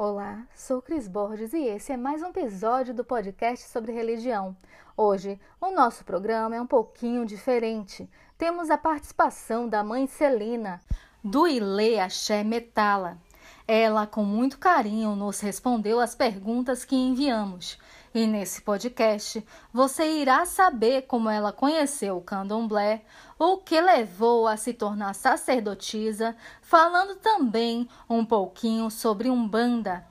Olá, sou Cris Borges e esse é mais um episódio do podcast sobre religião. Hoje, o nosso programa é um pouquinho diferente. Temos a participação da mãe Celina, do Ile Axé Metala. Ela, com muito carinho, nos respondeu as perguntas que enviamos. E nesse podcast você irá saber como ela conheceu o candomblé, o que levou a se tornar sacerdotisa, falando também um pouquinho sobre Umbanda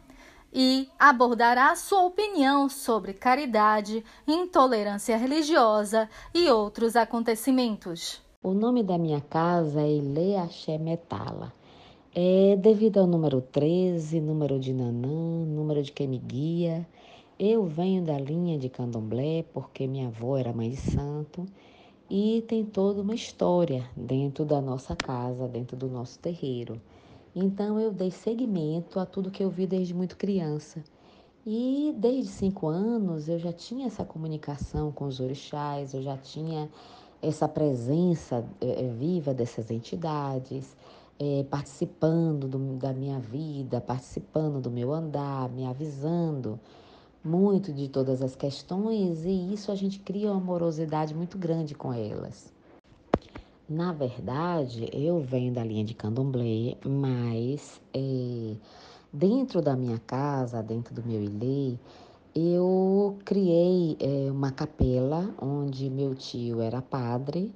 e abordará sua opinião sobre caridade, intolerância religiosa e outros acontecimentos. O nome da minha casa é Ile Axé Metala. É devido ao número 13, número de Nanã, número de quem me guia. Eu venho da linha de candomblé porque minha avó era mãe de santo e tem toda uma história dentro da nossa casa, dentro do nosso terreiro. Então eu dei seguimento a tudo que eu vi desde muito criança. E desde cinco anos eu já tinha essa comunicação com os orixás, eu já tinha essa presença é, viva dessas entidades, é, participando do, da minha vida, participando do meu andar, me avisando muito de todas as questões e isso a gente cria uma amorosidade muito grande com elas. Na verdade, eu venho da linha de candomblé, mas é, dentro da minha casa, dentro do meu ilê, eu criei é, uma capela onde meu tio era padre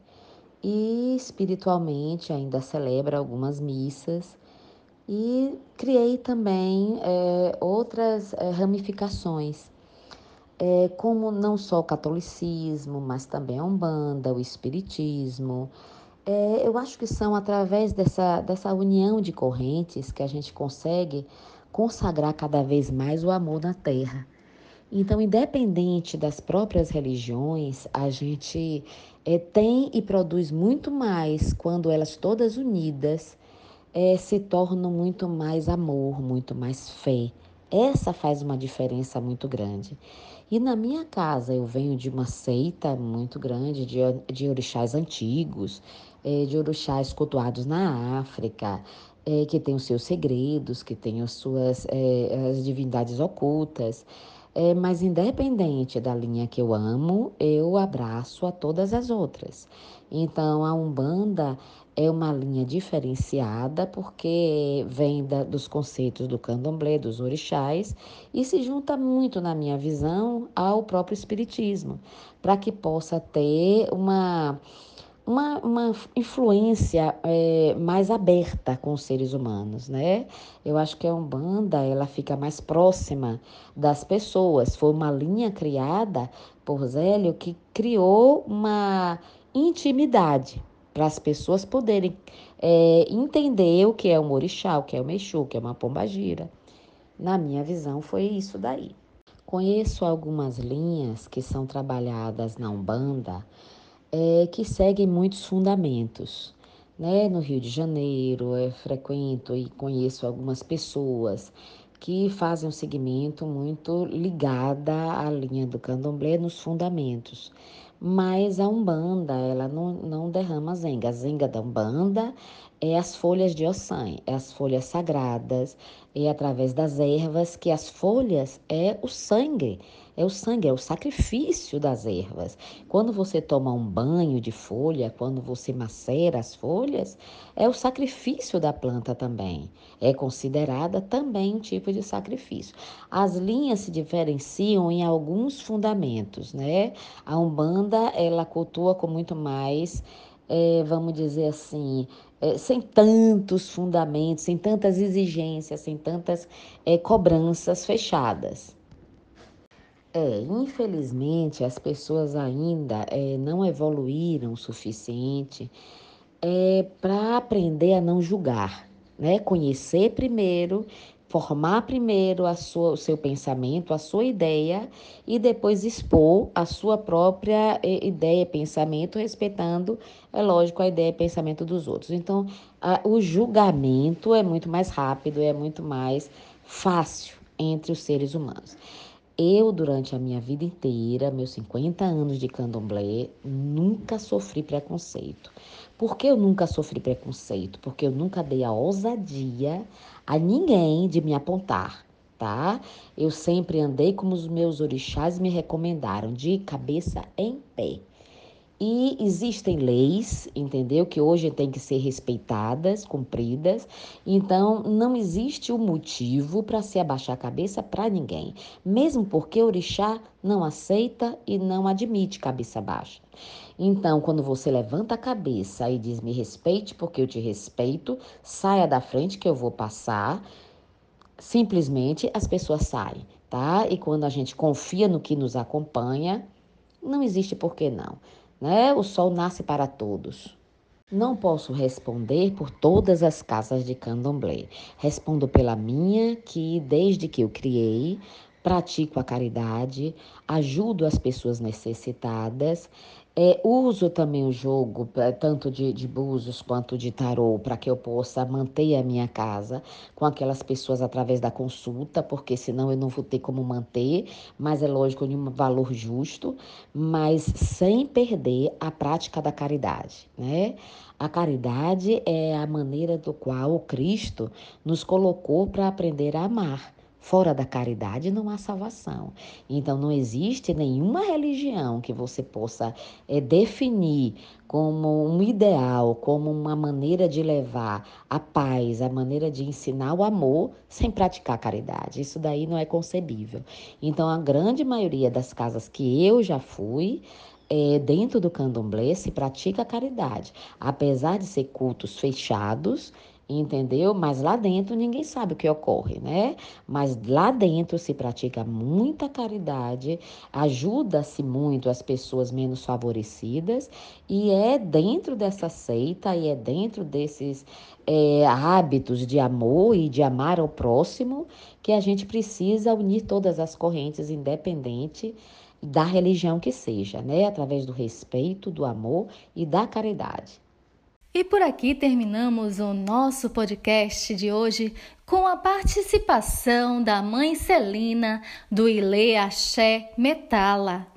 e espiritualmente ainda celebra algumas missas e criei também é, outras é, ramificações, é, como não só o catolicismo, mas também a Umbanda, o Espiritismo. É, eu acho que são através dessa, dessa união de correntes que a gente consegue consagrar cada vez mais o amor na terra. Então, independente das próprias religiões, a gente é, tem e produz muito mais quando elas todas unidas é, se tornam muito mais amor, muito mais fé. Essa faz uma diferença muito grande. E na minha casa eu venho de uma seita muito grande de, de orixás antigos, é, de orixás cultuados na África, é, que tem os seus segredos, que tem as suas é, as divindades ocultas. É, mas independente da linha que eu amo, eu abraço a todas as outras. Então a Umbanda é uma linha diferenciada porque vem da, dos conceitos do candomblé, dos orixás, e se junta muito, na minha visão, ao próprio espiritismo, para que possa ter uma, uma, uma influência é, mais aberta com os seres humanos, né? Eu acho que a Umbanda, ela fica mais próxima das pessoas. Foi uma linha criada por Zélio que criou uma intimidade para as pessoas poderem é, entender o que é um orixá, o que é um mexu, o que é uma pombagira. Na minha visão, foi isso daí. Conheço algumas linhas que são trabalhadas na Umbanda é, que seguem muitos fundamentos. Né? No Rio de Janeiro, eu frequento e conheço algumas pessoas que fazem um segmento muito ligada à linha do candomblé nos fundamentos. Mas a Umbanda, ela não, não derrama zenga. A zenga da Umbanda é as folhas de ossan, é as folhas sagradas, é através das ervas que as folhas é o sangue é o sangue, é o sacrifício das ervas. Quando você toma um banho de folha, quando você macera as folhas, é o sacrifício da planta também. É considerada também um tipo de sacrifício. As linhas se diferenciam em alguns fundamentos, né? A Umbanda, ela cultua com muito mais, é, vamos dizer assim, é, sem tantos fundamentos, sem tantas exigências, sem tantas é, cobranças fechadas. É, infelizmente as pessoas ainda é, não evoluíram o suficiente é, para aprender a não julgar, né? Conhecer primeiro, formar primeiro a sua, o seu pensamento, a sua ideia e depois expor a sua própria é, ideia, pensamento, respeitando, é lógico, a ideia e pensamento dos outros. Então, a, o julgamento é muito mais rápido, é muito mais fácil entre os seres humanos. Eu, durante a minha vida inteira, meus 50 anos de candomblé, nunca sofri preconceito. Por que eu nunca sofri preconceito? Porque eu nunca dei a ousadia a ninguém de me apontar. tá? Eu sempre andei como os meus orixás me recomendaram, de cabeça em pé. E existem leis, entendeu? Que hoje têm que ser respeitadas, cumpridas. Então, não existe o um motivo para se abaixar a cabeça para ninguém. Mesmo porque o orixá não aceita e não admite cabeça baixa. Então, quando você levanta a cabeça e diz me respeite porque eu te respeito, saia da frente que eu vou passar, simplesmente as pessoas saem, tá? E quando a gente confia no que nos acompanha, não existe por que não né? O sol nasce para todos. Não posso responder por todas as casas de candomblé. Respondo pela minha, que desde que eu criei, pratico a caridade, ajudo as pessoas necessitadas, é, uso também o jogo, é, tanto de, de búzios quanto de tarô, para que eu possa manter a minha casa com aquelas pessoas através da consulta, porque senão eu não vou ter como manter, mas é lógico, de um valor justo, mas sem perder a prática da caridade, né? A caridade é a maneira do qual o Cristo nos colocou para aprender a amar. Fora da caridade não há salvação. Então não existe nenhuma religião que você possa é, definir como um ideal, como uma maneira de levar a paz, a maneira de ensinar o amor sem praticar caridade. Isso daí não é concebível. Então a grande maioria das casas que eu já fui, é, dentro do candomblé se pratica caridade, apesar de ser cultos fechados entendeu? Mas lá dentro ninguém sabe o que ocorre, né? Mas lá dentro se pratica muita caridade, ajuda-se muito as pessoas menos favorecidas e é dentro dessa seita e é dentro desses é, hábitos de amor e de amar ao próximo que a gente precisa unir todas as correntes, independente da religião que seja, né? Através do respeito, do amor e da caridade. E por aqui terminamos o nosso podcast de hoje com a participação da mãe Celina do Ilê Axé Metala.